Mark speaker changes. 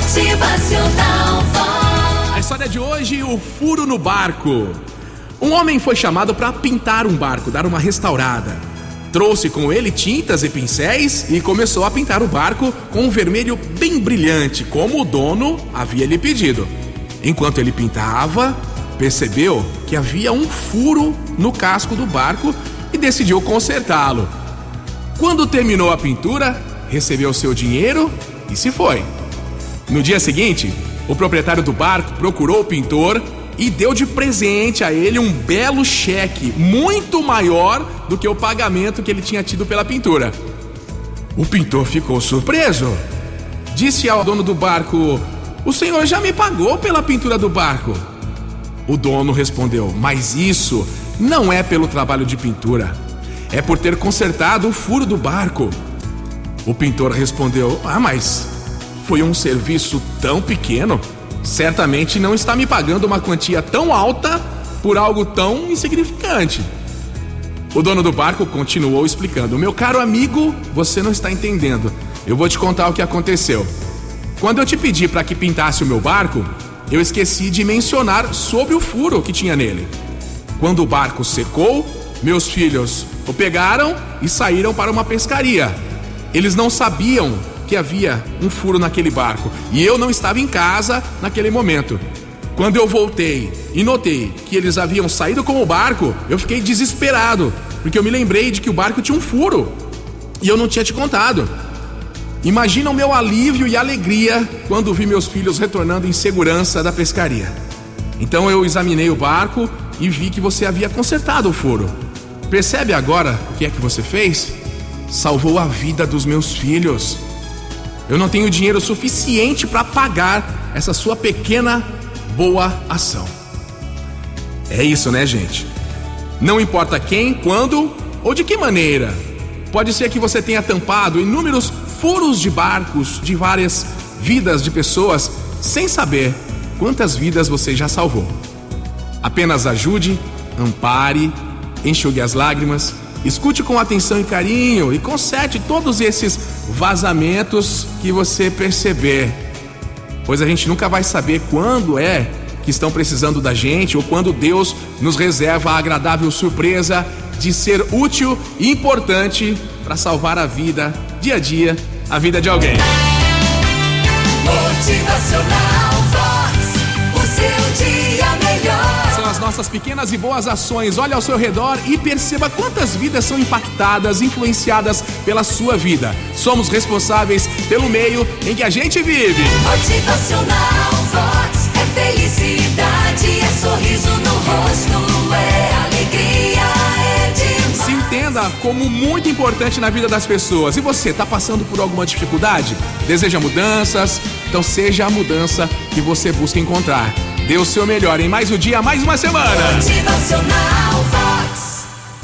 Speaker 1: Motivacional.
Speaker 2: A história de hoje, o furo no barco. Um homem foi chamado para pintar um barco, dar uma restaurada. Trouxe com ele tintas e pincéis e começou a pintar o barco com um vermelho bem brilhante, como o dono havia lhe pedido. Enquanto ele pintava, percebeu que havia um furo no casco do barco e decidiu consertá-lo. Quando terminou a pintura, recebeu seu dinheiro e se foi. No dia seguinte, o proprietário do barco procurou o pintor e deu de presente a ele um belo cheque, muito maior do que o pagamento que ele tinha tido pela pintura. O pintor ficou surpreso. Disse ao dono do barco: O senhor já me pagou pela pintura do barco. O dono respondeu: Mas isso não é pelo trabalho de pintura, é por ter consertado o furo do barco. O pintor respondeu: Ah, mas foi um serviço tão pequeno. Certamente não está me pagando uma quantia tão alta por algo tão insignificante. O dono do barco continuou explicando: Meu caro amigo, você não está entendendo. Eu vou te contar o que aconteceu. Quando eu te pedi para que pintasse o meu barco, eu esqueci de mencionar sobre o furo que tinha nele. Quando o barco secou, meus filhos o pegaram e saíram para uma pescaria. Eles não sabiam que havia um furo naquele barco e eu não estava em casa naquele momento. Quando eu voltei e notei que eles haviam saído com o barco, eu fiquei desesperado, porque eu me lembrei de que o barco tinha um furo e eu não tinha te contado. Imagina o meu alívio e alegria quando vi meus filhos retornando em segurança da pescaria. Então eu examinei o barco e vi que você havia consertado o furo. Percebe agora o que é que você fez? Salvou a vida dos meus filhos. Eu não tenho dinheiro suficiente para pagar essa sua pequena boa ação. É isso, né, gente? Não importa quem, quando ou de que maneira. Pode ser que você tenha tampado inúmeros furos de barcos de várias vidas de pessoas sem saber quantas vidas você já salvou. Apenas ajude, ampare, enxugue as lágrimas, escute com atenção e carinho e conserte todos esses vazamentos que você perceber. Pois a gente nunca vai saber quando é que estão precisando da gente ou quando Deus nos reserva a agradável surpresa de ser útil e importante para salvar a vida, dia a dia, a vida de alguém. Nossas pequenas e boas ações. Olhe ao seu redor e perceba quantas vidas são impactadas, influenciadas pela sua vida. Somos responsáveis pelo meio em que a gente vive.
Speaker 1: Motivacional Vox. É felicidade, é sorriso no rosto, é alegria, é demais.
Speaker 2: Se entenda como muito importante na vida das pessoas. E você, está passando por alguma dificuldade? Deseja mudanças? Então seja a mudança que você busca encontrar. Dê o seu melhor em mais um dia, mais uma semana.
Speaker 1: Motivacional.